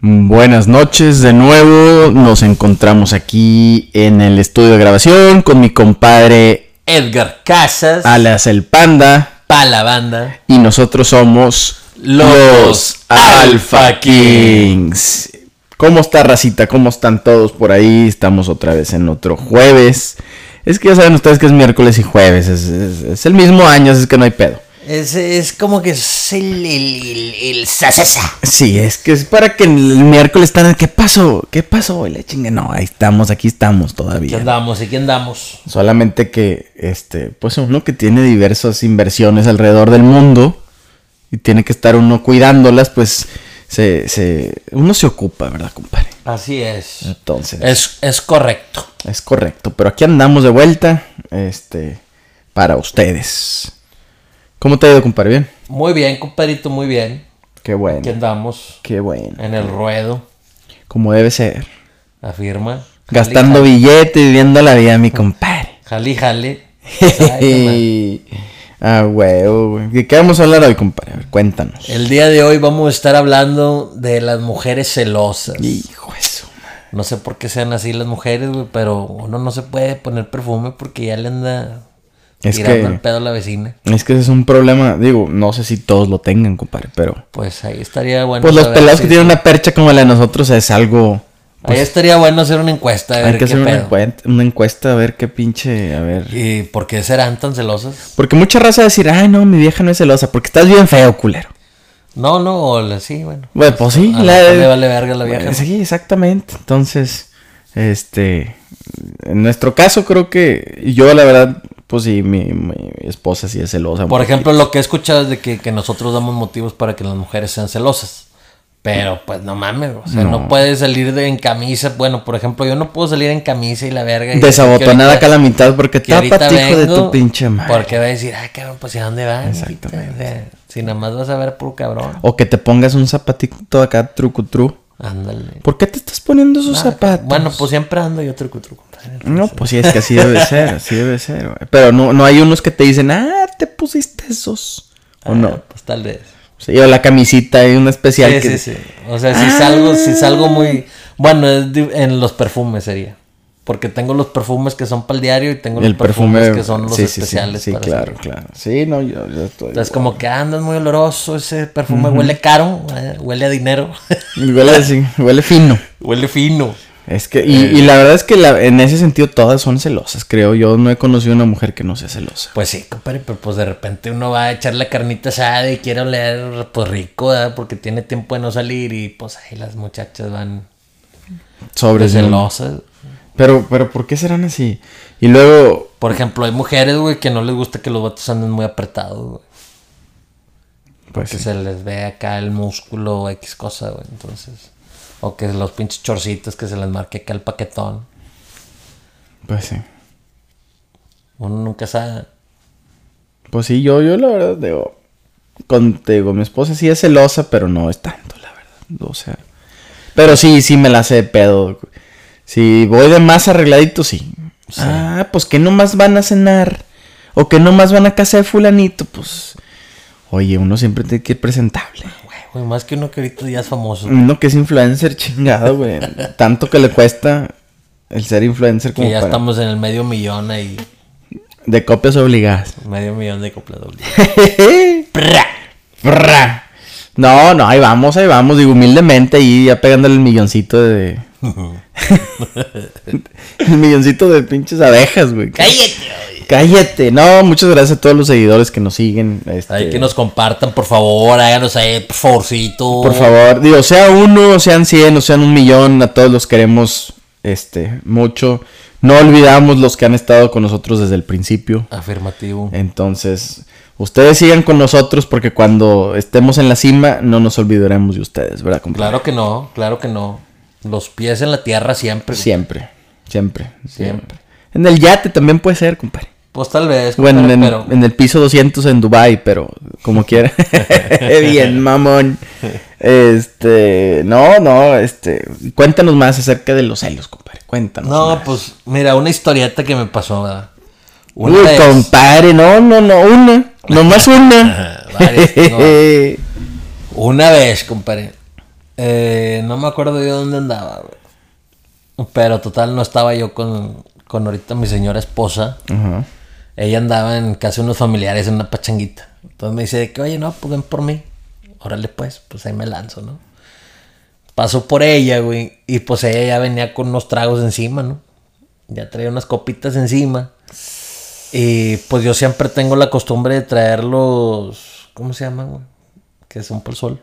Buenas noches de nuevo, nos encontramos aquí en el estudio de grabación con mi compadre Edgar Casas, alias el Panda pa' la banda. y nosotros somos Los Alpha Kings. ¿Cómo está racita? ¿Cómo están todos por ahí? Estamos otra vez en otro jueves. Es que ya saben ustedes que es miércoles y jueves, es, es- es el mismo año, así es que no hay pedo. Es, es como que es el, el, el, el sasasa. Sí, es que es para que el miércoles están. ¿Qué pasó? ¿Qué pasó? Y la chingue, no, ahí estamos, aquí estamos Aquí todavía. andamos, aquí andamos. Solamente que, este, pues uno que tiene diversas inversiones alrededor del mundo y tiene que estar uno cuidándolas, pues se, se, uno se ocupa, ¿verdad, compadre? Así es. Entonces, Es, es correcto. es correcto. Pero aquí andamos de vuelta, este, para ustedes. ¿Cómo te ha ido, compadre? ¿Bien? Muy bien, compadrito, muy bien. Qué bueno. Aquí andamos Qué bueno. en el ruedo. Como debe ser. Afirma. Gastando billete y viviendo la vida, mi compadre. Jale. Ay, ah, huevo, güey. ¿De qué vamos a hablar hoy, compadre? A ver, cuéntanos. El día de hoy vamos a estar hablando de las mujeres celosas. Hijo de su No sé por qué sean así las mujeres, güey, pero uno no se puede poner perfume porque ya le anda Es tirando que- el pedo a la vecina. Es que ese es un problema, digo, no sé si todos lo tengan, compadre, pero... Pues ahí estaría bueno. Pues los pelados que tienen una percha como la de nosotros es algo... Ahí estaría bueno hacer una encuesta. A ver Hay que qué hacer una, encuesta, una encuesta a ver qué pinche... A ver... ¿Y por qué serán tan celosas? Porque mucha raza va a decir, ay, no, mi vieja no es celosa, porque estás bien feo, culero. No, no, o la- sí, bueno. Bueno, pues sí, la- le vale verga a la vieja. Sí, exactamente. Entonces, este, en nuestro caso creo que yo la verdad, pues sí, mi, mi esposa sí es celosa. Por ejemplo, lo que he escuchado es de que, que nosotros damos motivos para que las mujeres sean celosas. Pero pues no mames, o sea, no, puedes salir de, en camisa. Bueno, por ejemplo, yo no puedo salir en camisa y la verga. y Desabotonada acá a la mitad porque tápate, hijo de tu pinche madre. Porque va a decir, ah, cabrón, pues ¿y a dónde vas? Exactamente. O sea, si nada más vas a ver puro cabrón. O que te pongas un zapatito acá trucutru. Ándale. ¿Por qué te estás poniendo esos Ah, zapatos? Bueno, pues siempre ando yo truco truco. No, pues sí, es que así debe ser, así debe ser. Pero no, no hay unos que te dicen, ah, te pusiste esos. O Ah, no. Pues tal vez. Sí, o la camisita, hay una especial Sí, que... sí, sí. O sea, si salgo, si salgo muy. Bueno, es di- en los perfumes sería. Porque tengo los perfumes que son para el diario y tengo los perfume perfumes que son los sí, sí, sí, especiales. Sí, para claro, claro. Sí, no, yo, yo estoy. Entonces, como que andas muy oloroso, ese perfume huele caro, eh, huele a dinero, Huele así, huele fino. huele fino. Es que, y, y la verdad es que la- en ese sentido todas son celosas, creo. Yo no he conocido una mujer que no sea celosa. Pues sí, compadre, pero pues de repente uno va a echar la carnita asada y quiere oler pues rico, ¿verdad? Porque tiene tiempo de no salir y pues ahí las muchachas van Sobre celosas. Pero, pero, ¿por qué serán así? Y luego, Por ejemplo, hay mujeres, güey, que no les gusta que los vatos anden muy apretados, güey. pues que sí. se les ve acá el músculo o X cosa, güey. Entonces, o que los pinches chorcitos que se les marque acá el paquetón. Pues sí. Uno nunca sabe. Pues sí, yo, yo la verdad digo, con, te digo, mi esposa sí es celosa, pero no es tanto, la verdad. O sea, pero sí, sí me la hace de pedo. Si voy de más arregladito, sí. Ah, pues que nomás van a cenar. O que nomás van a casa de fulanito, pues. Oye, uno siempre tiene que ir presentable. Güey, güey, más que uno que ahorita ya es famoso. Uno que es influencer, chingado, güey. Tanto que le cuesta el ser influencer como Que ya para- estamos en el medio millón ahí. De copias obligadas. Medio millón de copladores. Frra. No, no, ahí vamos, ahí vamos, digo, humildemente ahí ya pegándole el milloncito de... el milloncito de pinches abejas, güey. ¡Cállate! Cállate. No, muchas gracias a todos los seguidores que nos siguen. este, que nos compartan, por favor. Háganos ahí, por favorcito. Por favor, digo, sea uno, sean cien, o sean un millón, a todos los queremos, este, mucho. No olvidamos los que han estado con nosotros desde el principio. Afirmativo. Entonces, ustedes sigan con nosotros porque cuando estemos en la cima no nos olvidaremos de ustedes, ¿verdad, compadre? Claro que no, claro que no. Los pies en la tierra siempre. Siempre, siempre, Siempre. En el yate también puede ser, compadre. Pues tal vez. Bueno, compadre, en, pero... en el piso 200 en Dubai, pero como quiera. Bien, mamón. Este, no, no, este, cuéntanos más acerca de los celos, compadre. Cuéntanos. No, más. pues mira, una historieta que me pasó, ¿verdad? Uy, Una vez- compadre, no, no, no, una, nomás una. varias, no. Una vez, compadre. Eh, no me acuerdo yo dónde andaba, güey. Pero total, no estaba yo con, con ahorita mi señora esposa. Ajá. Ella andaba en casa de unos familiares en una pachanguita. Entonces me dice de que, oye, no, pues ven por mí. Órale, pues, pues ahí me lanzo, ¿no? Paso por ella, güey. Y pues ella ya venía con unos tragos encima, ¿no? Ya traía unas copitas encima. Y pues yo siempre tengo la costumbre de traer los. ¿Cómo se llaman, güey? Que son por el sol.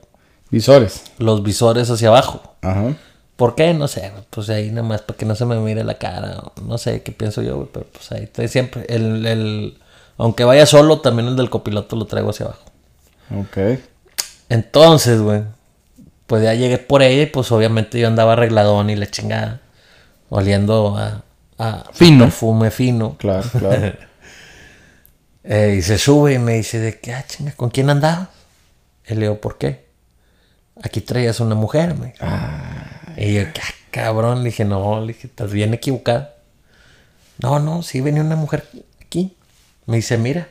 Visores. Los visores hacia abajo. Ajá. ¿Por qué? No sé. Pues ahí nada más para que no se me mire la cara. No sé qué pienso yo, güey. Pero pues ahí estoy siempre. El, el, aunque vaya solo, también el del copiloto lo traigo hacia abajo. Ok. Entonces, güey. Pues ya llegué por ella y pues obviamente yo andaba arregladón y la chingada. Oliendo a, a Fino. perfume fino. Claro, claro. Eh, y se sube y me dice de que, ah, chinga, ¿con quién andabas? Y le digo, ¿por qué? Aquí traías una mujer, me dijo. Y yo, "Ah, cabrón, le dije, no, le dije, estás bien equivocada. No, no, sí venía una mujer aquí. Me dice, mira,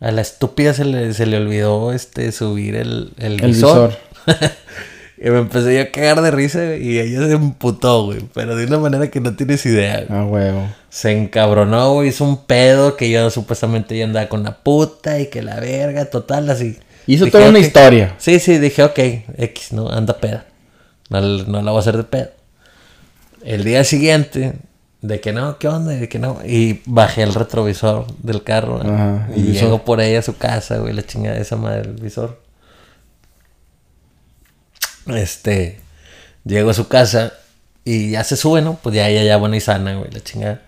a la estúpida se le, se le olvidó este subir el, el, El visor. visor. y me empecé yo a cagar de risa y ella se emputó, güey, pero de una manera que no tienes idea. güey. Ah, huevo. Se encabronó, güey, hizo un pedo que yo supuestamente yo andaba con la puta y que la verga, total, así. Hizo Dije, toda una historia. Sí, sí, dije, ok, X, no, anda peda. No, no la voy a hacer de pedo. El día siguiente, de que no, ¿qué onda? De que no. Y bajé el retrovisor del carro. Ajá, y visor. llego por ahí a su casa, güey, la chingada de esa madre del visor. Este, llego a su casa y ya se sube, ¿no? Pues ya ella ya buena y sana, güey, la chingada.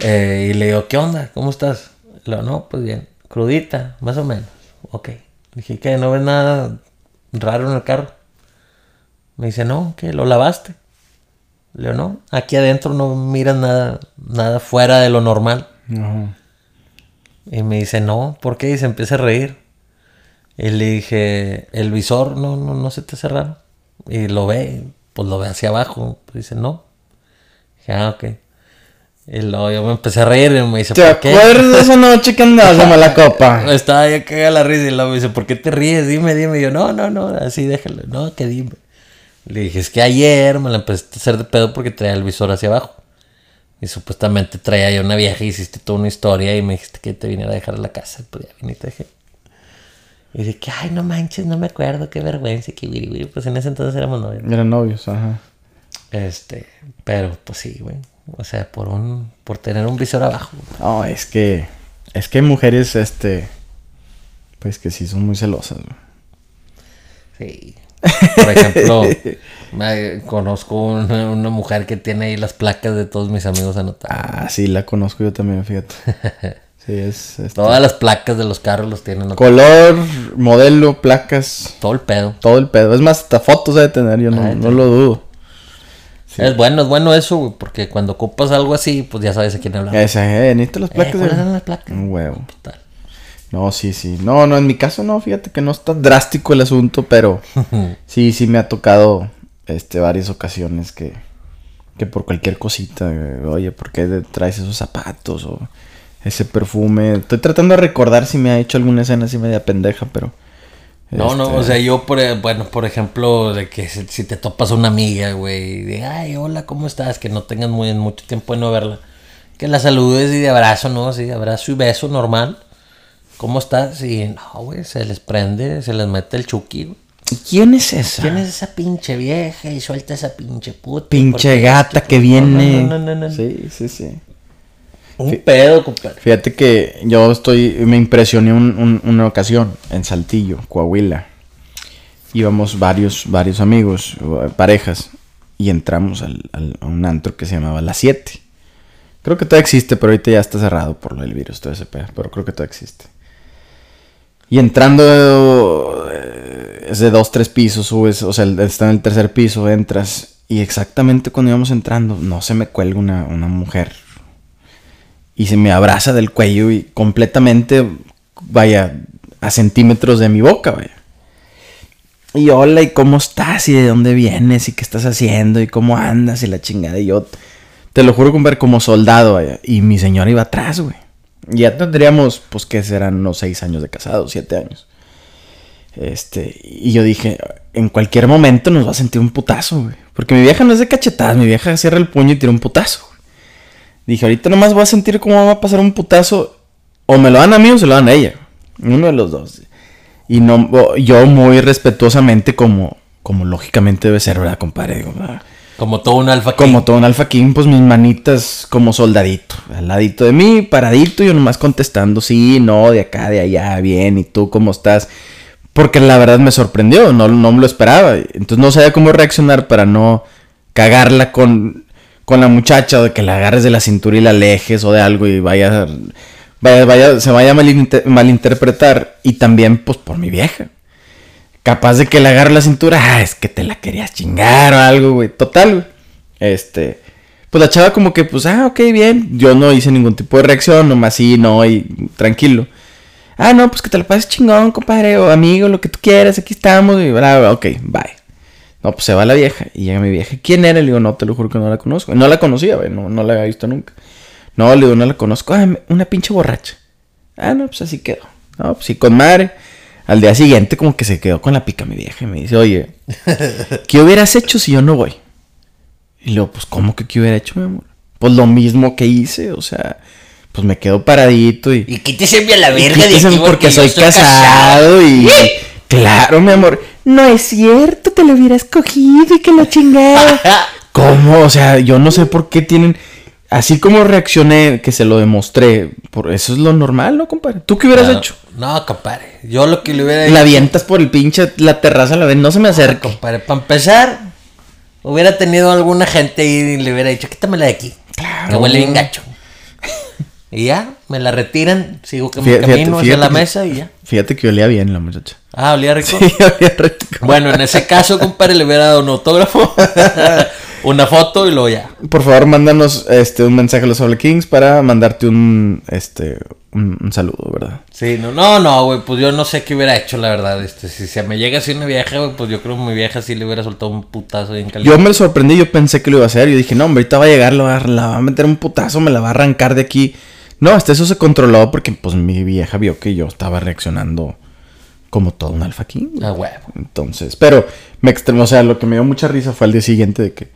Eh, y le digo, ¿qué onda? ¿Cómo estás? Le digo, no, pues bien, crudita, más o menos. Ok. Dije, ¿qué? ¿No ves nada raro en el carro? Me dice, no, ¿qué? ¿Lo lavaste? Le digo, no, aquí adentro no miras nada, nada fuera de lo normal. Ajá. Y me dice, no, ¿por qué? Y se empieza a reír. Y le dije, el visor no, no, no se te hace raro. Y lo ve, pues lo ve hacia abajo. Pues dice, no. Dije, ah, ok. Y luego yo me empecé a reír y me dice, ¿Te ¿por qué? acuerdas de esa noche que andabas de mala copa? Estaba yo cagada la risa y luego me dice, ¿por qué te ríes? Dime, dime. Y yo, no, no, no, así déjalo. No, que dime. Le dije, es que ayer me la empecé a hacer de pedo porque traía el visor hacia abajo. Y supuestamente traía yo una vieja y hiciste toda una historia y me dijiste que te viniera a dejar a la casa. Pues ya vine y te dejé. Y dije, que, ay, no manches, no me acuerdo, qué vergüenza, que wiri, wiri. Pues en ese entonces éramos novios. Eran novios, ajá. Este, pero pues sí, güey. O sea, por un, por tener un visor abajo. No, es que. Es que hay mujeres, este. Pues que sí son muy celosas, güey. Sí. Por ejemplo, me- conozco una, una mujer que tiene ahí las placas de todos mis amigos anotadas. Ah, sí, la conozco yo también, fíjate. Sí, es. este, Todas las placas de los carros los tienen anotadas. Color, modelo, placas, Todo el pedo. todo el pedo. Es más, hasta fotos debe tener, yo no, Ah, no lo dudo. Es bueno, es bueno eso, güey, porque cuando ocupas algo así, pues ya sabes a quién hablar. Esa, eh, necesito las Eh, placas. ¿Cuáles de- las placas? Un huevo. No, sí, sí. No, no, en mi caso no, fíjate que no es tan drástico el asunto, pero sí, sí me ha tocado este varias ocasiones que, que por cualquier cosita, eh, oye, ¿por qué traes esos zapatos o ese perfume? Estoy tratando de recordar si me ha hecho alguna escena así media pendeja, pero No, no, este, o sea, yo, por, bueno, por ejemplo, de que si, te topas a una amiga, güey, de, ay, hola, ¿cómo estás? Que no tengas muy, mucho tiempo de no verla. Que la saludes y de abrazo, ¿no? Sí, abrazo y beso normal. ¿Cómo estás? Y no, güey, se les prende, se les mete el chuki, güey. ¿y ¿Quién es esa? ¿Quién es esa pinche vieja? Y suelta esa pinche puta. Pinche gata que viene. No, no, no, no, no. Sí, sí, sí. Un pedo, compadre. Fíjate que yo estoy, me impresioné un- un- una ocasión en Saltillo, Coahuila. Íbamos varios, varios amigos, parejas, y entramos al, al- a un antro que se llamaba La 7. Creo que todavía existe, pero ahorita ya está cerrado por lo del virus, todo ese pedo, pero creo que todavía existe. Y entrando, eh, es de dos, tres pisos, subes, o sea, está en el tercer piso, entras, y exactamente cuando íbamos entrando, no se me cuelga una, una mujer y se me abraza del cuello y completamente, vaya, a centímetros de mi boca, vaya. Y hola, ¿y cómo estás? ¿Y de dónde vienes? ¿Y qué estás haciendo? ¿Y cómo andas? Y la chingada. Y yo, te lo juro, compadre, como soldado, vaya. Y mi señora iba atrás, güey. Ya tendríamos, pues, que serán unos seis años de casados, siete años. Este, y yo dije, en cualquier momento nos va a sentir un putazo, güey. Porque mi vieja no es de cachetadas, mi vieja cierra el puño y tira un putazo. Dije, ahorita nomás voy a sentir cómo va a pasar un putazo. O me lo dan a mí o se lo dan a ella. Uno de los dos. Y no, yo muy respetuosamente, como, como lógicamente debe ser, ¿verdad, compadre? Digo. Como todo un alfa Como todo un alfa king, pues mis manitas como soldadito. Al ladito de mí, paradito, yo nomás contestando, sí, no, de acá, de allá, bien, ¿y tú cómo estás? Porque la verdad me sorprendió, no, no me lo esperaba. Entonces no sabía cómo reaccionar para no cagarla con, con la muchacha, de que la agarres de la cintura y la alejes o de algo y vaya, vaya, vaya se vaya a malinter- malinterpretar. Y también, pues, por mi vieja. Capaz de que le agarre la cintura, ah, es que te la querías chingar o algo, güey. Total, güey. Este. Pues la chava como que, pues, ah, ok, bien. Yo no hice ningún tipo de reacción, nomás sí, no, y tranquilo. Ah, no, pues que te la pases chingón, compadre, o amigo, lo que tú quieras, aquí estamos, y bla, ok, bye. No, pues se va la vieja, y llega mi vieja, ¿quién era? Le digo, no, te lo juro que no la conozco. No la conocía, güey, no, no la había visto nunca. No, le digo, no la conozco. Ah, una pinche borracha. Ah, no, pues así quedó. No, pues sí, con madre. Al día siguiente como que se quedó con la pica mi vieja y me dice, oye, ¿qué hubieras hecho si yo no voy? Y luego, pues, ¿cómo que qué hubiera hecho, mi amor? Pues lo mismo que hice, o sea, pues me quedo paradito y... Y quítese bien la verga de aquí porque yo soy casado y... Claro, mi amor. No es cierto, te lo hubieras cogido y que la chingada. ¿Cómo? O sea, yo no sé por qué tienen... Así como reaccioné, que se lo demostré, por eso es lo normal, ¿no, compadre? ¿Tú qué hubieras No, hecho? No, compadre. Yo lo que le hubiera La dicho. avientas por el pinche, la terraza, la vez, no se me acerca. Compadre, para empezar, hubiera tenido alguna gente ahí y le hubiera dicho, quítamela de aquí. Claro. Que huele bien gacho. y ya, me la retiran, sigo que mi Fíjate- camino hacia la que- mesa y ya. Fíjate que olía bien la muchacha. Ah, olía rico. Sí, olía rico. Bueno, en ese caso, compadre, le hubiera dado un autógrafo, una foto y luego ya. Por favor, mándanos este, un mensaje a los Sable Kings para mandarte un, este, un, un saludo, ¿verdad? Sí, no, no, no, güey, pues yo no sé qué hubiera hecho, la verdad. Este, si se me llega así una vieja, güey, pues yo creo que mi vieja sí le hubiera soltado un putazo bien caliente. Yo me sorprendí, yo pensé que lo iba a hacer. Yo dije, no, hombre, ahorita va a llegar, la va a meter un putazo, me la va a arrancar de aquí. No, hasta eso se controló porque pues mi vieja vio que yo estaba reaccionando como todo un alfa king. Ah, huevo. Entonces, pero me extremó, o sea, lo que me dio mucha risa fue al día siguiente de que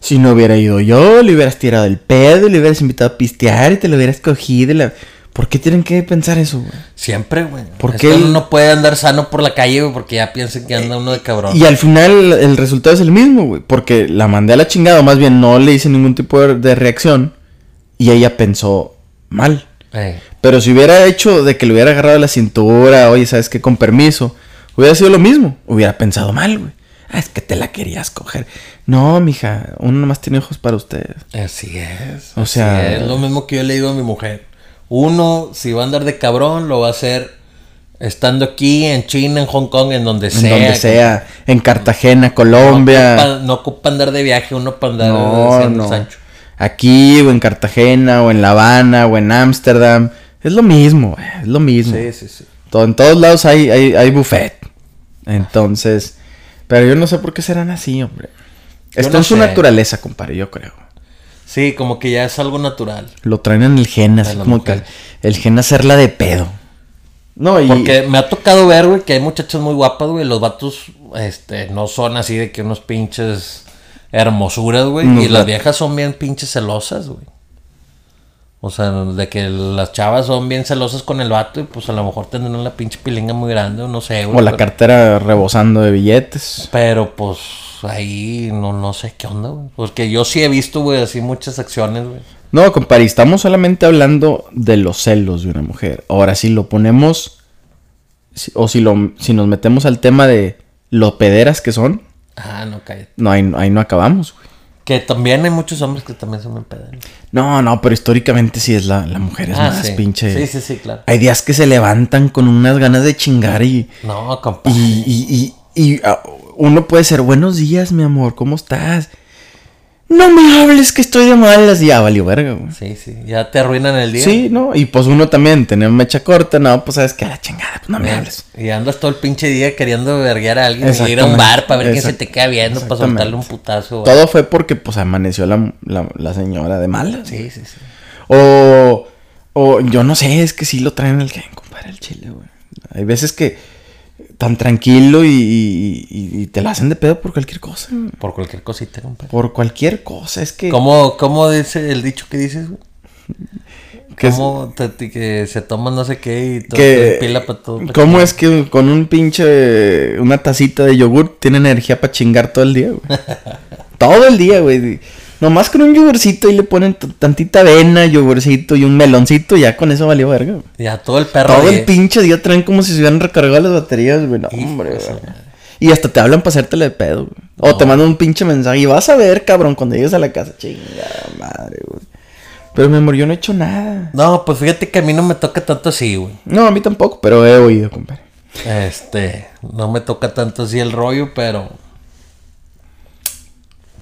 si no hubiera ido yo, le hubieras tirado el pedo, le hubieras invitado a pistear y te lo hubieras cogido. y la- ¿Por qué tienen que pensar eso, güey? Siempre, güey. ¿Por Es qué que el- uno no puede andar sano por la calle, güey, porque ya piensan que anda uno de cabrón. Y al final el resultado es el mismo, güey. Porque la mandé a la chingada, más bien no le hice ningún tipo de reacción. Y ella pensó mal. Ey. Pero si hubiera hecho de que le hubiera agarrado la cintura, oye, ¿sabes qué? Con permiso, hubiera sido lo mismo. Hubiera pensado mal, güey. Ah, es que te la querías coger. No, mija, uno nomás tiene ojos para ustedes. Así es. O así sea- es lo mismo que yo le digo a mi mujer. Uno, si va a andar de cabrón, lo va a hacer estando aquí, en China, en Hong Kong, en donde En sea. donde sea, en Cartagena, No Colombia. ocupa, no ocupa andar de viaje, uno para andar No, haciendo no. Sancho. Aquí, o en Cartagena, o en La Habana, o en Ámsterdam. Es lo mismo, güey, es lo mismo. Sí, sí, sí. Todo- en todos lados hay, hay, hay buffet. Entonces, pero yo no sé por qué serán así, hombre. Esto no es su sé. naturaleza, compadre, yo creo. Sí, como que ya es algo natural. Lo traen en el gen, así como mujer. que el gen hacerla de pedo. No, y Porque me ha tocado ver, güey, que hay muchachas muy guapas, güey. Los vatos, este, no son así de que unos pinches hermosuras, güey. No, y las la- viejas son bien pinches celosas, güey. O sea, de que las chavas son bien celosas con el vato y pues a lo mejor tendrán la pinche pilinga muy grande o no sé, güey. o la pero, cartera rebosando de billetes. pero pues ahí no, no sé qué onda, güey. Porque yo sí he visto, güey, así muchas acciones, güey. No, compadre, estamos solamente hablando de los celos de una mujer. Ahora, si lo ponemos, o si, lo, si nos metemos al tema de lo pederas que son, Ah, no, cállate. no, ahí, ahí no acabamos, güey. Que también hay muchos hombres que también son bien pedan. No, no, pero históricamente sí es la, la mujer es Ah, más sí. pinche. Sí, sí, sí, claro. Hay días que se levantan con unas ganas de chingar y, No, compadre. y, y, y, y, ah, uno puede ser buenos días, mi amor, ¿cómo estás? No me hables que estoy de malas. Ya valió verga, güey. Sí, sí, ya te arruinan el día. Sí, ¿no? Y pues uno también, tener mecha corta, no, pues sabes que a la chingada, pues no me hables. Y andas todo el pinche día queriendo verguear a alguien y ir a un bar para ver quién se te queda viendo para exactamente. soltarle un putazo. güey. Todo fue porque pues amaneció la, la, la señora de malas. Sí, sí, sí. O O yo no sé, es que sí lo traen el gen, compadre, el chile, güey. Hay veces que tan tranquilo y, y- y- y te la hacen de pedo por cualquier cosa. güey. Por cualquier cosita, compadre. Por cualquier cosa, es que... ¿Cómo, ¿Cómo dice el dicho que dices, güey? que ¿Cómo te- te- que se toma no sé qué y todo que- te pila para todo? pa' ¿Cómo chingar? es que con un pinche... Una tacita de yogur tiene energía para chingar todo el día, güey? todo el día, güey. Nomás con un yogurcito y le ponen tantita avena, yogurcito y un meloncito, ya con eso valió verga, güey. Ya todo el perro. Todo el pinche día traen como si se hubieran recargado las baterías, güey. No, hombre, güey. Y hasta te hablan para hacértela de pedo, güey. O te mandan un pinche mensaje y vas a ver, cabrón, cuando llegues a la casa. Chingada madre, güey. Pero mi amor, yo no he hecho nada. No, pues fíjate que a mí no me toca tanto así, güey. No, a mí tampoco, pero he oído, compadre. Este, no me toca tanto así el rollo, pero.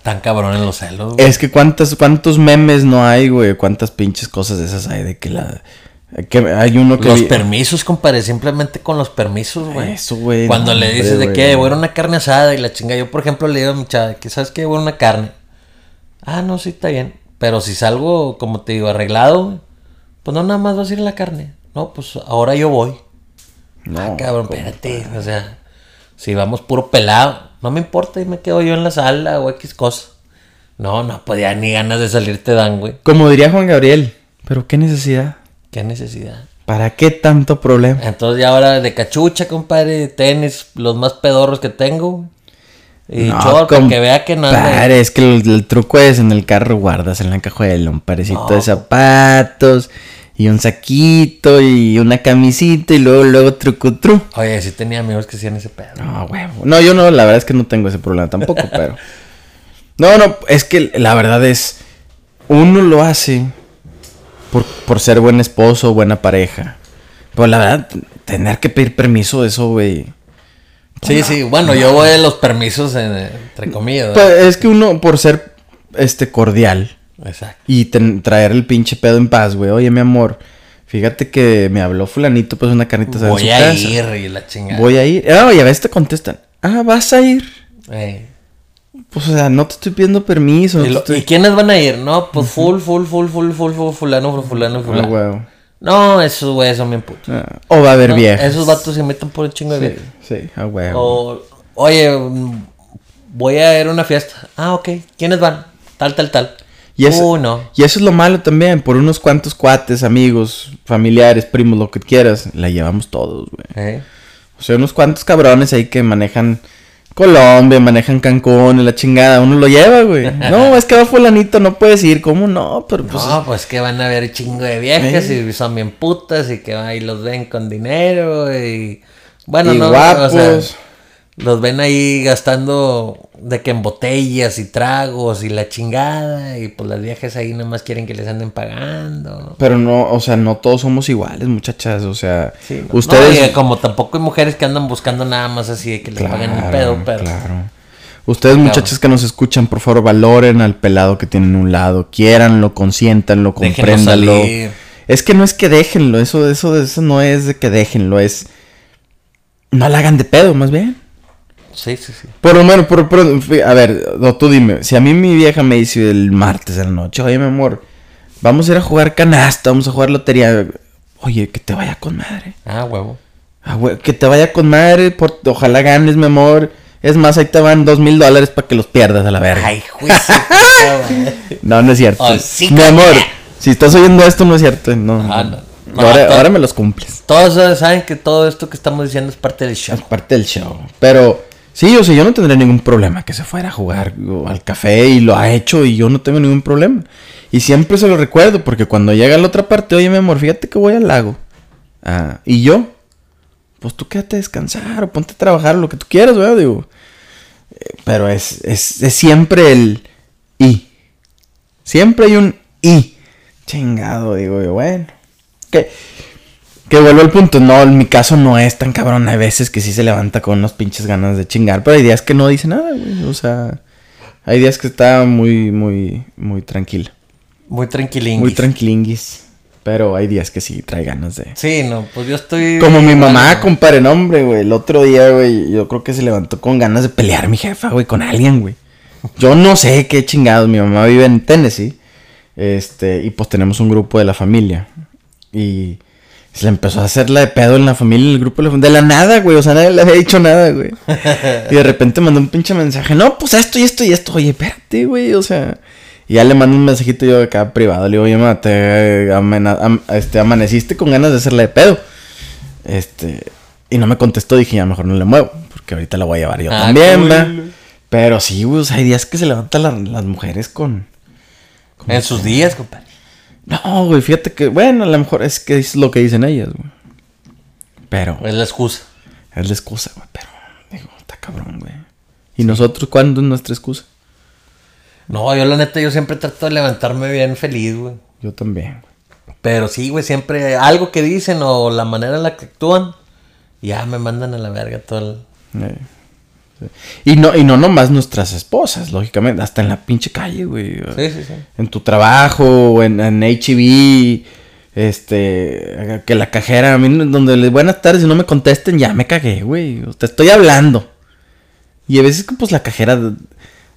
Tan cabrón en los celos. güey. Es que cuántas, cuántos memes no hay, güey. Cuántas pinches cosas de esas hay de que la. Que hay uno que. Los vi- permisos, compadre, simplemente con los permisos, güey. Eso, güey, Cuando no, le hombre, dices de que voy a una carne asada y la chinga. Yo, por ejemplo, le digo a mi chava que, ¿sabes qué? Voy a una carne. Ah, no, sí, está bien. Pero si salgo, como te digo, arreglado, pues no, nada más vas a ir a la carne. No, pues ahora yo voy. No, ah, cabrón, espérate. O sea, si vamos puro pelado, no me importa y me quedo yo en la sala o X cosa. No, no, pues ya ni ganas de salir te dan, güey. Como diría Juan Gabriel. Pero qué necesidad. Qué necesidad. ¿Para qué tanto problema? Entonces ya ahora de cachucha, compadre, tenis, los más pedorros que tengo. Y No, para que vea que no anda- es que el, el truco es en el carro guardas en la cajuela un parecito No. de zapatos y un saquito y una camisita y luego luego truco tru. Oye, sí tenía amigos que hacían ese pedo. No, huevo. No, yo no, la verdad es que no tengo ese problema tampoco, pero No, no, es que la verdad es uno lo hace por, por ser buen esposo, buena pareja. Pero la verdad tener que pedir permiso eso, güey. Sí, sí, bueno, yo voy a los permisos, en- entre comillas. ¿verdad? Pues es que uno por ser este cordial Exacto. Y traer el pinche pedo en paz, güey. Oye, mi amor, fíjate que me habló fulanito, pues una carnita asada en Voy su a casa. ir y la chingada. Voy a ir. Ah, oye, a veces te contestan. Ah, vas a ir. Eh. Pues, o sea, no te estoy pidiendo permiso. no ¿Y, te lo- estoy- ¿y quiénes van a ir? No, pues full, full, full, full, full, full, fulano, fulano, Ah, fulano. huevo. No, esos güeyes son bien putos. Ah, O va a haber No, viejas. Esos vatos se meten por el chingo de Sí, viejas. sí, a huevo. O, oye, mm, voy a ir a una fiesta. Ah, ok. ¿Quiénes van? Tal, tal, tal. Y eso, y eso es lo malo también. Por unos cuantos cuates, amigos, familiares, primos, lo que quieras, la llevamos todos, güey. Eh. O sea, unos cuantos cabrones ahí que manejan Colombia, manejan Cancún la chingada. Uno lo lleva, güey. No, es que va fulanito, no puedes ir. ¿Cómo no? Pero pues... No, pues que van a ver chingo de viejas Eh. y son bien putas y que ahí los ven con dinero y... Bueno, y no, guapos. o sea, los ven ahí gastando de que en botellas y tragos y la chingada y pues las viejas ahí nomás quieren que les anden pagando. Pero no, o sea, no todos somos iguales, muchachas. O sea, Sí, no. ustedes... No, y como tampoco hay mujeres que andan buscando nada más así de que les paguen un pedo, pero... Claro. Ustedes, muchachas que nos escuchan, por favor, valoren al pelado que tienen un lado. Quiéranlo, consiéntanlo, compréndanlo. Es que no es que déjenlo, eso, eso, eso no es de que déjenlo, es. No la hagan de pedo, más bien. Sí, sí, sí. Por lo menos, por, por- a ver, no, tú dime, si a mí mi vieja me dice el martes de la noche, oye, mi amor, vamos a ir a jugar canasta, vamos a jugar lotería. Oye, que te vaya con madre. Ah, huevo. Ah, que te vaya con madre, por, ojalá ganes, mi amor. Es más, ahí te van dos mil dólares para que los pierdas a la verga. Ay, juicio. No, no es cierto. Oh, sí, mi amor, si estás oyendo esto, no es cierto. No, Ah, no. no. Ahora, ahora me los cumples. Todos saben que todo esto que estamos diciendo es parte del show. Es parte del show. Pero sí, o sea, yo no tendría ningún problema que se fuera a jugar al café y lo ha hecho y yo no tengo ningún problema. Y siempre se lo recuerdo porque cuando llega a la otra parte, oye, mi amor, fíjate que voy al lago. Ah, y yo, pues tú quédate a descansar o ponte a trabajar, lo que tú quieras, ¿verdad? Digo, eh, pero es, es, es siempre el y. Siempre hay un y. Chingado, digo yo, bueno. Que, que vuelvo al punto, no, en mi caso no es tan cabrón. Hay veces que sí se levanta con unas pinches ganas de chingar, pero hay días que no dice nada, güey. O sea, hay días que está muy, muy, muy tranquila. Muy tranquilín. Muy tranquilinguis. Pero hay días que sí trae ganas de. Sí, no, pues yo estoy. Como mi mamá, Bueno, compadre, no, hombre, güey. El otro día, güey, yo creo que se levantó con ganas de pelear mi jefa, güey, con alguien, güey. Yo no sé qué chingados. Mi mamá vive en Tennessee. Este, y pues tenemos un grupo de la familia. Y se le empezó a hacer la de pedo en la familia, en el grupo de la familia. De la nada, güey. O sea, nadie le había dicho nada, güey. y de repente mandó un pinche mensaje. No, pues esto y esto y esto. Oye, espérate, güey. O sea. Y ya le mando un mensajito yo acá privado. Le digo, oye, ma, te am- este, amaneciste con ganas de hacerle de pedo. Este. Y no me contestó. Dije, ya mejor no le muevo. Porque ahorita la voy a llevar yo Ah, también. ¿va? Pero sí, güey. O sea, hay días que se levantan la- las mujeres con. En sus días, compadre. No, güey, fíjate que, bueno, a lo mejor es que es lo que dicen ellas, güey. Pero Es la excusa. es la excusa, güey. Pero, digo, está cabrón, güey. ¿Y nosotros cuándo es nuestra excusa? No, yo la neta, yo siempre trato de levantarme bien feliz, güey. Yo también, güey. Pero sí, güey, siempre algo que dicen o la manera en la que actúan, ya me mandan a la verga todo el... Eh. Y no, y no nomás nuestras esposas, lógicamente, hasta en la pinche calle, güey. Sí, sí, sí. En tu trabajo, en, en HB, este, que la cajera, a mí, donde le buenas tardes y no me contesten, ya me cagué, güey. Te estoy hablando. Y a veces que pues la cajera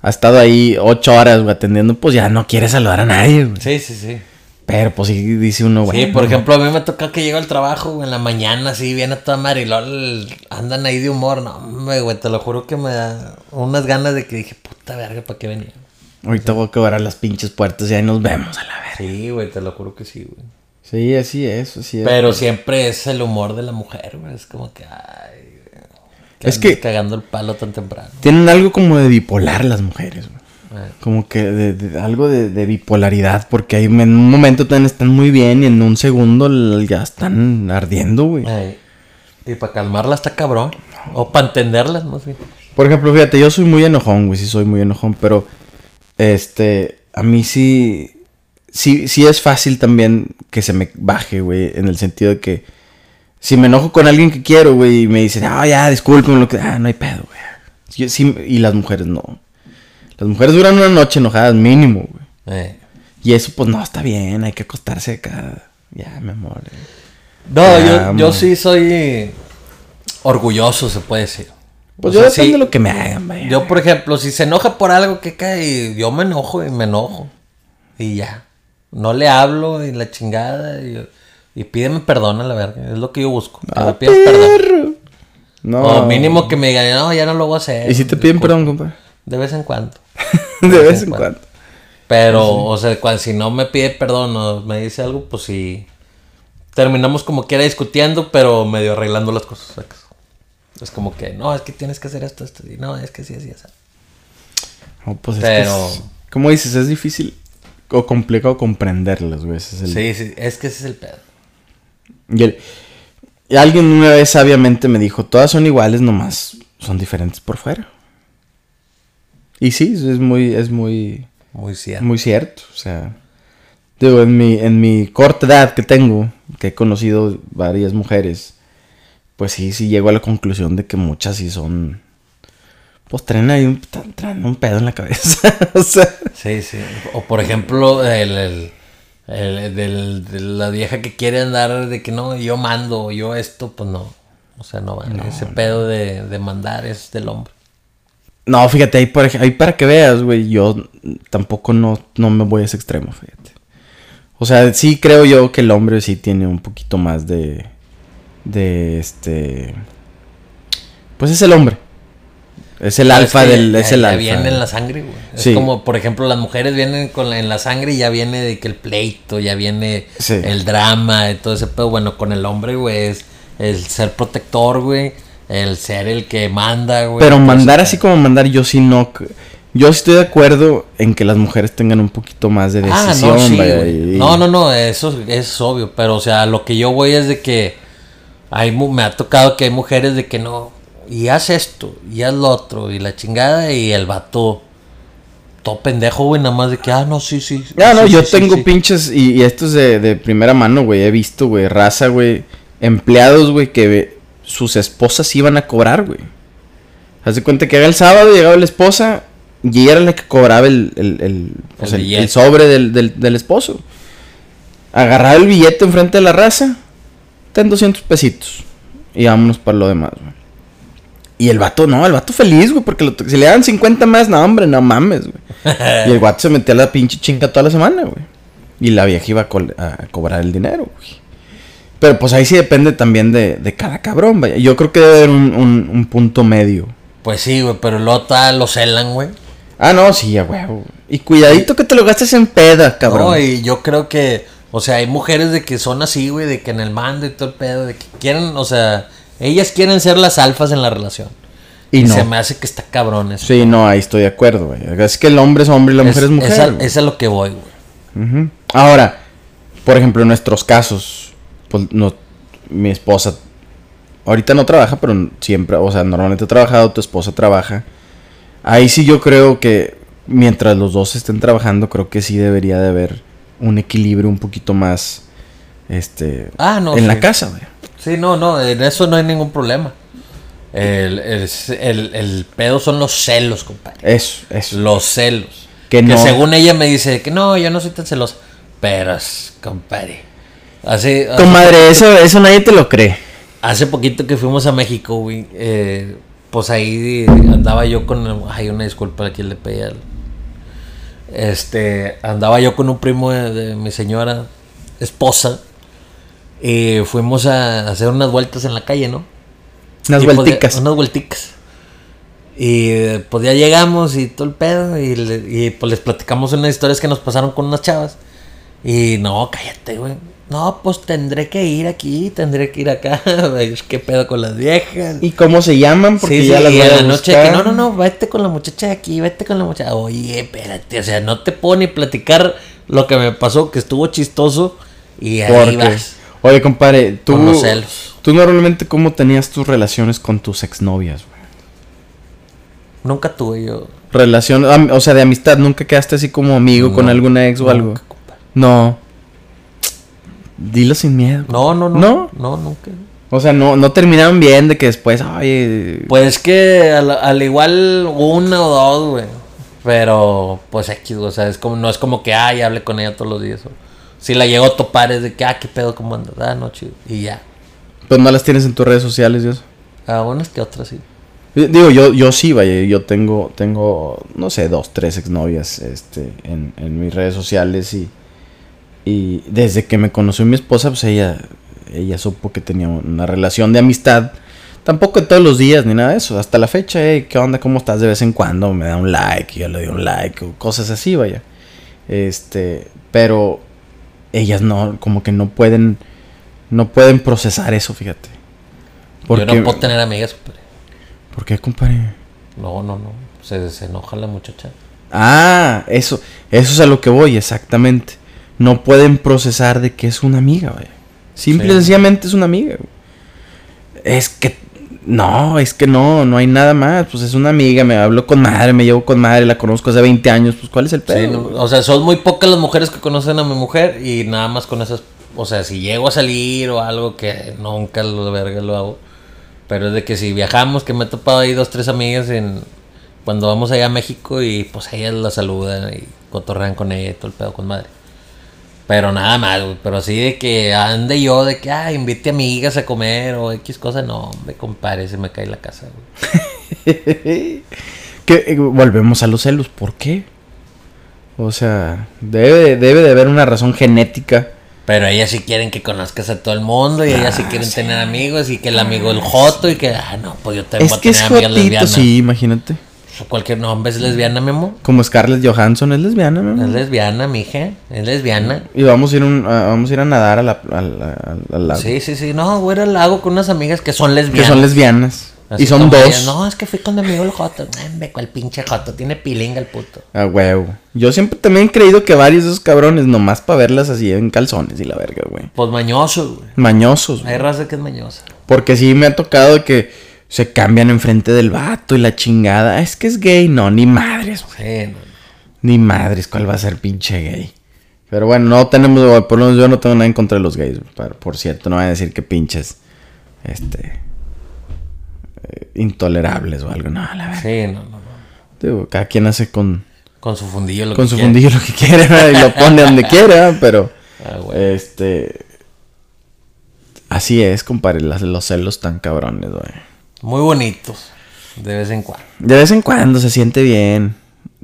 ha estado ahí ocho horas, güey, atendiendo, pues ya no quiere saludar a nadie, güey. Sí, sí, sí. Pero pues sí dice uno, güey. Sí, por ejemplo, a mí me toca que llego al trabajo güey, en la mañana, así, viene toda el- andan ahí de humor. No, güey, te lo juro que me da unas ganas de que dije, puta verga, ¿para qué venía? Ahorita voy a quebrar las pinches puertas y ahí nos vemos a la verga. Sí, güey, te lo juro que sí, güey. Sí, así es, así es. Pero siempre es el humor de la mujer, güey. Es como que, ay, güey, Es que- cagando el palo tan temprano. Tienen algo como de bipolar las mujeres, güey. Como que de, de- algo de, de bipolaridad, porque ahí en un momento también están muy bien y en un segundo ya están ardiendo, güey. ay. Y para calmarla está cabrón. O para entenderlas, más bien. Por ejemplo, fíjate, yo soy muy enojón, güey, sí soy muy enojón, pero este, a mí sí, sí, sí es fácil también que se me baje, güey, en el sentido de que si me enojo con alguien que quiero, güey, y me dicen, ah, ya, disculpen, lo que, ah, no hay pedo, güey. Yo sí- y las mujeres no. Las mujeres duran una noche enojadas mínimo, güey. Eh. Y eso, pues no, está bien, hay que acostarse acá. Ya, mi amor. eh. No, yo, yo sí soy orgulloso, se puede decir. Pues O yo sea, depende sí, de lo que me hagan, vaya. Yo, por ejemplo, si se enoja por algo que cae, yo me enojo y me enojo. Y ya. No le hablo y la chingada. Y, y pídeme perdón a la verga. Es lo que yo busco. Que me Ah, pidas perdón. No. O mínimo que me digan, no, ya no lo voy a hacer. ¿Y si te piden Disculpa. perdón, compa? De vez en cuando. De vez en cuando. Pero, o sea, cuando, si no me pide perdón o me dice algo, pues sí. Terminamos como quiera discutiendo, pero medio arreglando las cosas. Es como que, no, es que tienes que hacer esto, esto. Y no, es que sí, así, así. No, pues es Pero- que es- como dices, es difícil o complicado comprenderlas, güey. es el- Sí, sí, es que ese es el pedo. Y, el- y alguien una vez sabiamente me dijo, todas son iguales, nomás son diferentes por fuera. Y sí, es muy, es muy, Muy cierto. muy cierto. O sea, digo, en mi, en mi corta edad que tengo, que he conocido varias mujeres, pues sí, sí llego a la conclusión de que muchas sí son, pues traen ahí un, tra- traen un pedo en la cabeza. o sea, Sí, sí. O por ejemplo, el, el, el- del- de la vieja que quiere andar de que no, yo mando, yo esto, pues no. O sea, no va. Ese pedo de, de mandar es del hombre. No, fíjate, ahí, por ej- ahí para que veas, güey, yo tampoco no, no me voy a ese extremo, fíjate. O sea, sí creo yo que el hombre sí tiene un poquito más de... De este... Pues es el hombre. Es el Pero alfa que del... ya- Es el ya alfa. viene en la sangre, güey. Es Sí. como, por ejemplo, las mujeres vienen con la- en la sangre y ya viene de que el pleito, ya viene Sí. el drama y todo ese pedo. Bueno, con el hombre, güey, es el ser protector, güey. El ser el que manda, güey. Pero mandar así como mandar, yo sí no... Yo estoy de acuerdo en que las mujeres tengan un poquito más de Ah, decisión, no, sí, vaya, güey. y- No, no, no, eso es obvio. Pero, o sea, lo que yo voy es de que hay, me ha tocado que hay mujeres de que no, y haz esto, y haz lo otro, y la chingada, y el vato, todo pendejo, güey, nada más de que, ah, no, sí, sí. Ah, no, sí, yo sí, tengo sí". pinches, y, y esto es de, de primera mano, güey, he visto, güey, raza, güey, empleados, güey, que sus esposas iban a cobrar, güey. Haz de cuenta que era el sábado, llegaba la esposa, y ella era la que cobraba el, el, el, pues, El sobre del, del, del esposo. Agarraba el billete enfrente de la raza, ten 200 pesitos, y vámonos para lo demás, güey. Y el vato, no, el vato feliz, güey, porque lo- si le dan 50 más, no, hombre, no mames, güey. Y el guato se metía a la pinche chinga toda la semana, güey. Y la vieja iba a cobrar el dinero, güey. Pero pues ahí sí depende también de, de cada cabrón, vaya. Yo creo que debe haber un, un- un punto medio. Pues sí, güey, pero luego tal lo celan, güey. Ah, no, sí, a huevo. Y cuidadito que te lo gastes en peda, cabrón. No, y yo creo que, o sea, hay mujeres de que son así, güey, de que en el mando y todo el pedo, de que quieren, o sea, ellas quieren ser las alfas en la relación. Y Y, no. se me hace que está cabrón eso. Sí, no, ahí estoy de acuerdo, güey. Es que el hombre es hombre y la mujer es, mujer. Esa, güey. es a lo que voy, güey. Ujú. Ahora, por ejemplo, en nuestros casos, pues no, mi esposa ahorita no trabaja, pero siempre, o sea, normalmente ha trabajado, tu esposa trabaja. Ahí sí yo creo que mientras los dos estén trabajando, creo que sí debería de haber un equilibrio un poquito más, este, Ah, no. en la casa, güey. Sí, no, no, en eso no hay ningún problema. El, el, el- el pedo son los celos, compadre. Eso, eso. Los celos. Que Que, no- según ella me dice que no, yo no soy tan celosa. Pero, compadre. Así, hace, Comadre, eso, eso nadie te lo cree. hace poquito que fuimos a México, güey. eh, pues ahí andaba yo con. Ay, una disculpa a quien le pedí al- Este. Andaba yo con un primo de, de mi señora esposa. Y fuimos a hacer unas vueltas en la calle, ¿no? Unas Y, vuelticas. ya- unas vuelticas. Y pues ya llegamos y todo el pedo. Y, le- y, pues les platicamos unas historias que nos pasaron con unas chavas. Y no, cállate, güey. No, pues tendré que ir aquí, tendré que ir acá. ¿Qué pedo con las viejas? ¿Y cómo se llaman? Porque Sí, ya sí, las voy a la noche que no, no, no, vete con la muchacha de aquí, vete con la muchacha. Oye, espérate, o sea, no te puedo ni platicar lo que me pasó, que estuvo chistoso. Y ahí vas. oye, compadre, tú, Con los celos. tú normalmente cómo tenías tus relaciones con tus exnovias, güey. Nunca tuve yo. Relación, o sea, de amistad, nunca quedaste así como amigo con alguna ex o algo. nunca, compadre. No. Dilo sin miedo. No, no, no. ¿No? No, nunca. O sea, no, no terminaron bien de que después, ay, Pues que al, al igual una o dos, güey. Pero, pues X, o sea, es como, no es como que, ay, hable con ella todos los días. o- si la llego a topar es de que, ah, qué pedo, cómo andas, ah, no, chido. Y ya. pues no las tienes en tus redes sociales y eso. A unas que otras sí. Di- Digo, yo, yo sí, vaya, yo tengo, tengo, no sé, dos, tres exnovias, este, en, en mis redes sociales y, y desde que me conoció mi esposa, pues ella, ella supo que tenía una relación de amistad, tampoco de todos los días ni nada de eso, hasta la fecha, hey, ¿qué onda? ¿Cómo estás? De vez en cuando me da un like, y yo le doy un like, o cosas así, vaya, este, pero ellas no, como que no pueden, no pueden procesar eso, fíjate. Yo no puedo tener amigas, compadre. ¿Por qué, compadre? No, no, no. Se, se enoja la muchacha. Ah, eso, eso es a lo que voy, exactamente. No pueden procesar de que es una amiga, güey. Simple y Sí. sencillamente es una amiga, güey. Es que, no, es que no, no hay nada más. Pues es una amiga, me hablo con madre, me llevo con madre, la conozco hace 20 años, pues ¿cuál es el pedo? Sí, no, o sea, son muy pocas las mujeres que conocen a mi mujer y nada más con esas. O sea, si llego a salir o algo que nunca lo verga lo hago. Pero es de que si viajamos, que me he topado ahí dos, tres amigas en. Cuando vamos allá a México y pues ellas la saludan y cotorrean con ella y todo el pedo con madre. Pero nada más, güey. Pero así de que ande yo de que, ah, invite amigas a comer o X cosa, no, me compare, se me cae la casa, güey. que eh, volvemos a los celos, ¿por qué? O sea, debe, debe de haber una razón genética. Pero ellas sí quieren que conozcas a todo el mundo y ellas sí Ah, quieren sí. tener amigos y que el amigo el joto y que, ah, no, pues yo también Es voy a que tener es amigas jotito, lesbianas. sí, imagínate. Cualquier nombre es lesbiana, mi amor. Como Scarlett Johansson es lesbiana, mi amor. Es lesbiana, mija. Es lesbiana. Y vamos a ir, un- a, vamos a ir a nadar a la, a la- al- al lago. Sí, sí, sí. No, voy a ir al lago con unas amigas que son lesbianas. Que son lesbianas. Así y son dos. ellas, No, es que fui con mi amigo el joto. Hombre, cuál pinche joto. Tiene pilinga el puto. A huevo. Yo siempre también he creído que varios de esos cabrones, nomás para verlas así en calzones y la verga, güey. Pues mañoso, güey. Mañosos, güey. Hay raza que es mañosa. Porque sí me ha tocado que se cambian enfrente del vato y la chingada. Es que es gay. No, ni madres, güey. Sí, no. Ni madres, ¿cuál va a ser pinche gay? Pero bueno, no tenemos, por lo menos yo no tengo nada en contra de los gays. Por, por cierto, no voy a decir que pinches, este, eh, intolerables o algo. No, la verdad. Sí, no, no, no. Digo, cada quien hace con, Con su fundillo lo con que su quiere. fundillo lo que quiere ¿verdad? y lo pone donde quiere, ¿verdad? pero Ah, güey. este, así es, compadre, los celos tan cabrones, güey. Muy bonitos. De vez en cuando. De vez en cuando se siente bien.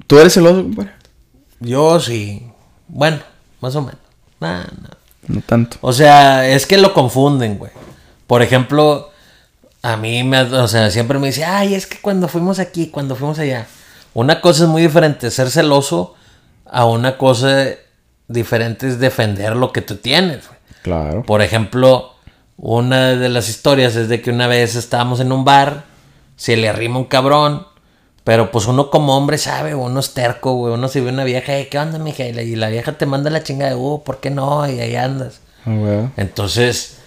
¿Tú eres celoso, compadre? Yo sí. Bueno, más o menos. Nah, nah. no tanto. O sea, es que lo confunden, güey. Por ejemplo, a mí me, o sea, siempre me dice, ay, es que cuando fuimos aquí, cuando fuimos allá. Una cosa es muy diferente, ser celoso, a una cosa diferente es defender lo que tú tienes, güey. Claro. Por ejemplo, una de las historias es de que una vez estábamos en un bar, se le arrima un cabrón, pero pues uno como hombre sabe, uno es terco, güey, uno se ve una vieja, "Ey, ¿qué onda, mija? Y la, y la vieja te manda la chinga de, uh, ¿por qué no? Y ahí andas. Ah. Entonces,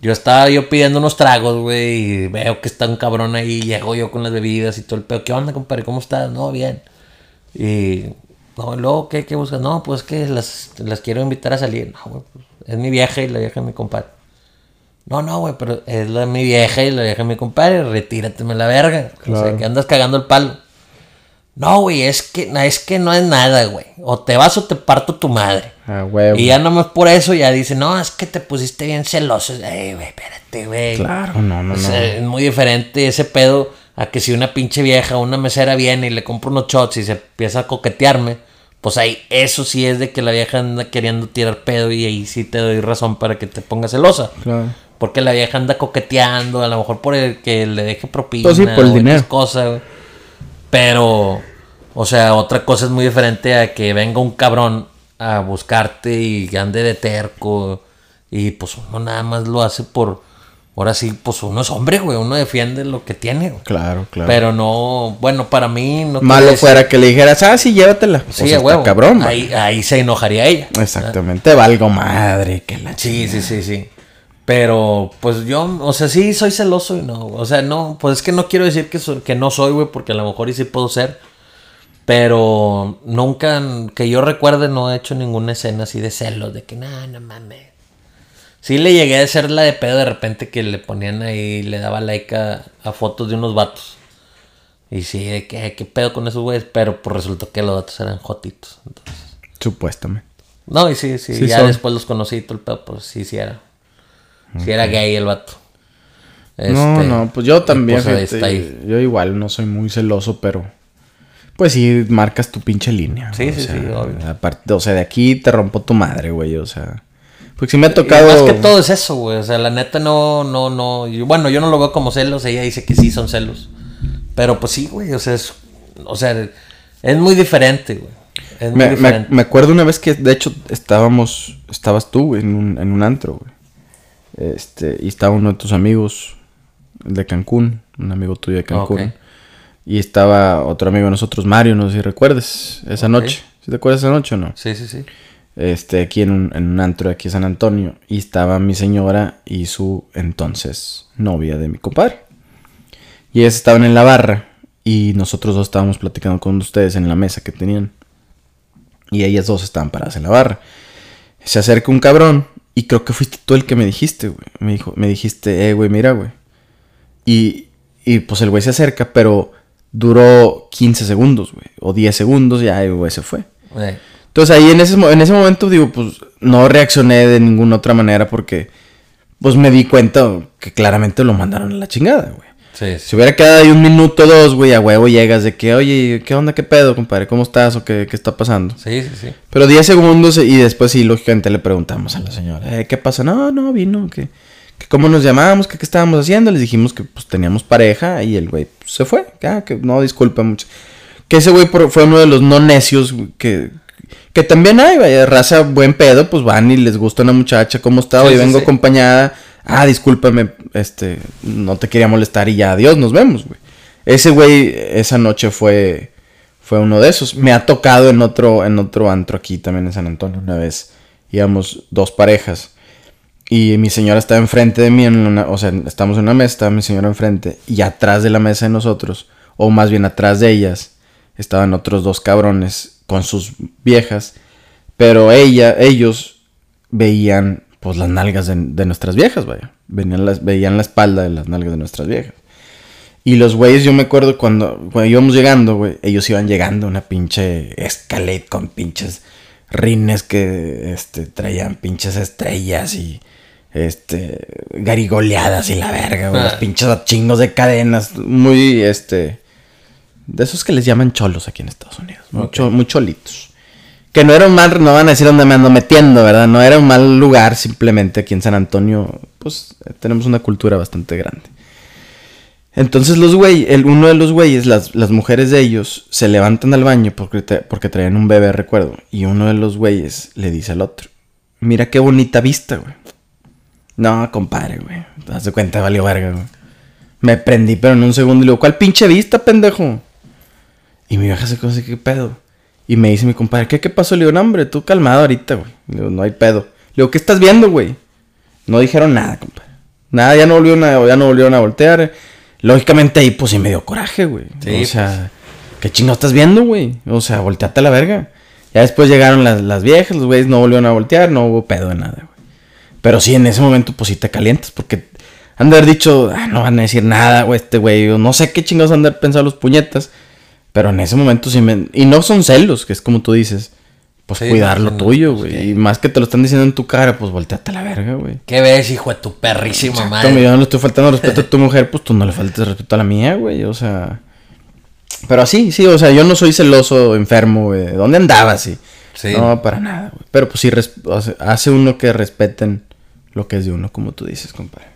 yo estaba yo pidiendo unos tragos, güey, y veo que está un cabrón ahí, y llego yo con las bebidas y todo el pedo. ¿Qué onda, compadre? ¿Cómo estás? No, bien. Y, no, luego, ¿qué, qué buscas? No, pues que las, las quiero invitar a salir. No, güey, pues, es mi vieja y la vieja es mi compadre. No, no, güey, pero es la mi vieja y la vieja es mi compadre, retírateme la verga. O sea, que andas cagando el palo. No, güey, es que, es que no es nada, güey. O te vas o te parto tu madre. Ah, güey. Y ya nomás por eso ya dice, no, es que te pusiste bien celoso. Ey, güey, espérate, güey. Claro, no, no, O no. es muy diferente ese pedo a que si una pinche vieja o una mesera viene y le compra unos shots y se empieza a coquetearme, pues ahí eso sí es de que la vieja anda queriendo tirar pedo y ahí sí te doy razón para que te pongas celosa. Claro. Porque la vieja anda coqueteando, a lo mejor por el que le deje propina. Pues sí, por el o dinero. X cosa, güey. Pero, o sea, otra cosa es muy diferente a que venga un cabrón a buscarte y ande de terco. Y pues uno nada más lo hace por. Ahora sí, pues uno es hombre, güey. Uno defiende lo que tiene, güey. Claro, claro. Pero no, bueno, para mí no. Malo fuera que le dijeras, ah, sí, llévatela. Sí, a huevo. cabrón, ahí, ahí se enojaría ella. Exactamente, valgo madre, que la Sí, sí, sí, sí. Pero, pues yo, o sea, sí soy celoso y no. O sea, no, pues es que no quiero decir que, so- que no soy, güey, porque a lo mejor y sí puedo ser. Pero nunca, que yo recuerde, no he hecho ninguna escena así de celos, de que no, no mames. Sí le llegué a hacer la de pedo de repente que le ponían ahí, le daba like a, a fotos de unos vatos. Y sí, de que, ¿qué pedo con esos güeyes? Pero pues resultó que los vatos eran jotitos. Entonces. Supuestamente. No, y sí, sí, Sí ya son. después los conocí y todo el pedo, pues sí, sí era. Sí era gay el vato. no, Este, no, pues yo también, yo igual no soy muy celoso, pero pues sí marcas tu pinche línea. Sí, sí, sea, sí, obvio. Aparte, o sea, de aquí te rompo tu madre, güey, o sea, porque sí me ha tocado más que todo es eso, güey. O sea, la neta no, no, no. yo- bueno, yo no lo veo como celos. Ella dice que sí son celos. Pero pues sí, güey. O sea, es, o sea, es muy diferente, güey. Es muy Me, me, diferente. me acuerdo una vez que, de hecho, estábamos, estabas tú güey, en un, en un antro, güey. Este, y estaba uno de tus amigos de Cancún, un amigo tuyo de Cancún. Y estaba otro amigo de nosotros, Mario, no sé si recuerdes, esa noche. ¿Sí te acuerdas esa noche o no? Sí, sí, sí. Este, aquí en un, en un antro de aquí en San Antonio. Y estaba mi señora y su entonces novia de mi compadre. Y ellas estaban en la barra. Y nosotros dos estábamos platicando con ustedes en la mesa que tenían. Y ellas dos estaban paradas en la barra. Se acerca un cabrón. Y creo que fuiste tú el que me dijiste, güey. Me, dijo, me dijiste, eh, güey, mira, güey. Y, y pues el güey se acerca, pero duró 15 segundos, güey. O 10 segundos, ya el güey se fue. Entonces ahí en ese, en ese momento digo, pues no reaccioné de ninguna otra manera porque pues me di cuenta que claramente lo mandaron a la chingada, güey. Sí, sí. Si hubiera quedado ahí un minuto o dos, güey, a huevo llegas de que, oye, ¿qué onda, qué pedo, compadre? ¿Cómo estás o qué, qué está pasando? Sí, sí, sí. Pero 10 segundos y después sí, lógicamente le preguntamos a la señora, "Eh, ¿qué pasa? No, no, vino, que, que cómo nos llamábamos, que qué estábamos haciendo. Les dijimos que pues teníamos pareja y el güey pues, se fue. Ah, que no, disculpa mucho. Que ese güey fue uno de los no necios que, que también hay, vaya, raza buen pedo, pues van y les gusta una muchacha, ¿cómo está? Hoy sí, vengo acompañada. Ah, discúlpame, este, no te quería molestar y ya, adiós, nos vemos, güey. Ese güey, esa noche fue, fue uno de esos. Me ha tocado en otro, en otro antro aquí también en San Antonio una vez. Íbamos dos parejas. Y mi señora estaba enfrente de mí, en o sea, estamos en una mesa, estaba mi señora enfrente. Y atrás de la mesa de nosotros, o más bien atrás de ellas, estaban otros dos cabrones con sus viejas. Pero ella, ellos veían pues las nalgas de, de nuestras viejas, vaya. Venían las, veían la espalda de las nalgas de nuestras viejas. Y los güeyes, yo me acuerdo cuando, cuando íbamos llegando, güey, ellos iban llegando una pinche escalade con pinches rines que este, traían pinches estrellas y este garigoleadas y la verga, güey, los Ah. pinches chingos de cadenas, muy este de esos que les llaman cholos aquí en Estados Unidos, muy cholitos. Que no era un mal, no van a decir dónde me ando metiendo, ¿verdad? No era un mal lugar, simplemente aquí en San Antonio, pues tenemos una cultura bastante grande. Entonces los güeyes, el, uno de los güeyes, las, las mujeres de ellos, se levantan al baño porque, te- porque traían un bebé, recuerdo. Y uno de los güeyes le dice al otro, mira qué bonita vista, güey. No, compadre, güey. Te das cuenta, valió verga, güey. Me prendí, pero en un segundo y le digo, ¿cuál pinche vista, pendejo? Y mi vieja se así, ¿qué pedo? Y me dice mi compadre, ¿qué, qué pasó? Le digo, no, hombre, tú calmado ahorita, güey. Le digo, no hay pedo. Le digo, ¿qué estás viendo, güey? No dijeron nada, compadre. Nada, ya no volvieron a, ya no volvieron a voltear. Lógicamente ahí, pues sí me dio coraje, güey. Sí, o sea, ¿qué chingo estás viendo, güey? O sea, volteate a la verga. Ya después llegaron las, las viejas, los güeyes no volvieron a voltear, no hubo pedo de nada, güey. Pero sí, en ese momento, pues sí te calientas, porque han de haber dicho, "Ah, no van a decir nada, güey, este güey. No sé qué chingados han de haber pensado los puñetas. Pero en ese momento sí me. Y no son celos, que es como tú dices. Pues Sí, cuidar lo no, tuyo, güey. Y más que te lo están diciendo en tu cara, pues volteate a la verga, güey. ¿Qué ves, hijo de tu perrísima Como madre? yo no le estoy faltando respeto a tu mujer, pues tú no le faltes respeto a la mía, güey. O sea. Pero así, sí, o sea, yo no soy celoso, enfermo, güey. ¿Dónde andabas? Sí. Sí. No, para nada, güey. Pero pues sí, hace uno que respeten lo que es de uno, como tú dices, compadre.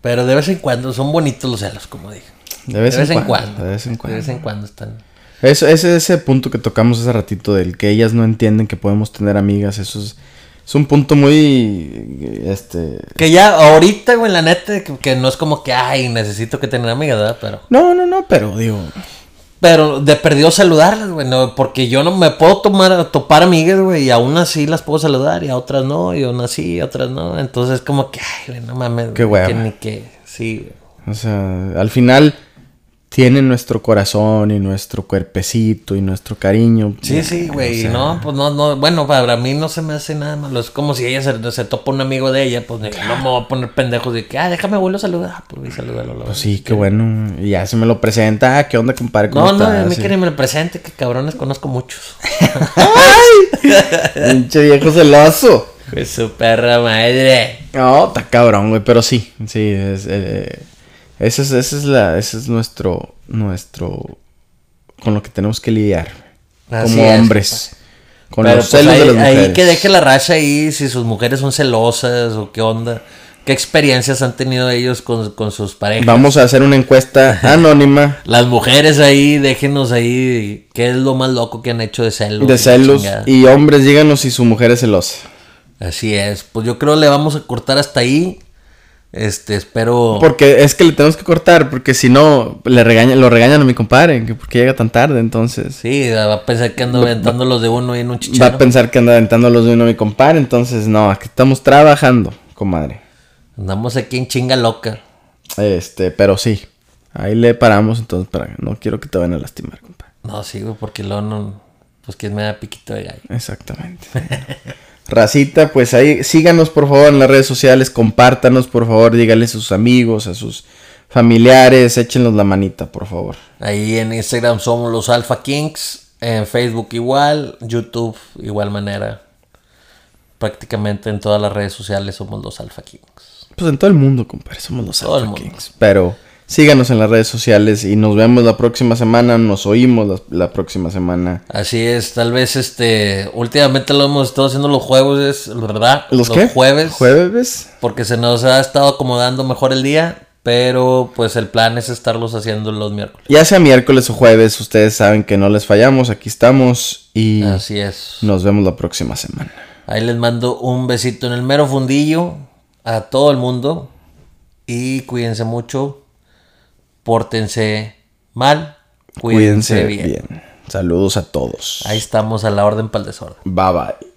Pero de vez en cuando son bonitos los celos, como dije. De vez, en, cuando, De vez en cuando. De vez en cuando están. Eso, ese, ese punto que tocamos hace ratito del que ellas no entienden que podemos tener amigas, eso es, es un punto muy, este... Que ya ahorita, güey, la neta, que, que no es como que, ay, necesito que tener amigas, ¿verdad? Pero, No, no, no, pero digo, pero de perdió saludarlas, güey, no, porque yo no me puedo tomar, topar amigas, güey, y aún así las puedo saludar, y a otras no, y aún así, a otras no. Entonces, como que, ay, güey, no mames. Qué güey. Que ni que, sí, güey. o sea, al final tienen nuestro corazón y nuestro cuerpecito y nuestro cariño. Sí, sí, güey. O y sea, no, pues no, no, bueno, para mí no se me hace nada malo. Es como si ella se, se topa un amigo de ella, pues no me voy a poner pendejos de que, ah, déjame vuelvo a saludar. Ah, pues la Pues sí, qué bueno. Y ya se me lo presenta. Ah, ¿qué onda, compadre? ¿Cómo No, no, a mí Sí. que ni me lo presente, que cabrones conozco muchos. Pinche viejo celoso. Pues su perra madre. No, está cabrón, güey, pero sí, sí, es, eh, ese es, ese es la, ese es nuestro, nuestro, con lo que tenemos que lidiar, Así como es, hombres, con Pero los pues celos ahí, de las ahí mujeres. que deje la racha ahí, si sus mujeres son celosas o qué onda. ¿Qué experiencias han tenido ellos con, con sus parejas? Vamos a hacer una encuesta anónima Las mujeres ahí, déjenos ahí qué es lo más loco que han hecho de celos. de celos y hombres, díganos si su mujer es celosa. Así es. Pues yo creo le vamos a cortar hasta ahí. Este, espero. Porque es que le tenemos que cortar, porque si no, le regañan, lo regañan a mi compadre, que porque llega tan tarde, entonces. Sí, va a pensar que ando aventando los de uno y en un Va chicharo. a pensar que anda aventando los de uno a mi compadre, entonces no, aquí estamos trabajando, comadre. Andamos aquí en chinga loca. Este, pero sí. Ahí le paramos, entonces, para no quiero que te vayan a lastimar, compadre. No, sí, porque luego no. Pues quién me da piquito de gallo. Exactamente. Racita, pues ahí síganos por favor en las redes sociales, compártanos por favor, díganle a sus amigos, a sus familiares, échenos la manita, por favor. Ahí en Instagram somos los Alpha Kings. En Facebook igual. YouTube igual manera. Prácticamente en todas las redes sociales somos los Alpha Kings. Pues en todo el mundo, compadre, somos los Todo Alpha. Kings. Pero síganos en las redes sociales y nos vemos la próxima semana, nos oímos la, la próxima semana. Así es, tal vez este. Últimamente lo hemos estado haciendo los jueves, ¿verdad? ¿Los, qué? jueves. ¿Jueves? Porque se nos ha estado acomodando mejor el día. Pero pues el plan es estarlos haciendo los miércoles. Ya sea miércoles o jueves, ustedes saben que no les fallamos, aquí estamos y Así es. nos vemos la próxima semana. Ahí les mando un besito en el mero fundillo a todo el mundo. Y cuídense mucho. Pórtense mal. Cuídense, Cuídense bien. bien. Saludos a todos. Ahí estamos a la orden para el desorden. Bye bye.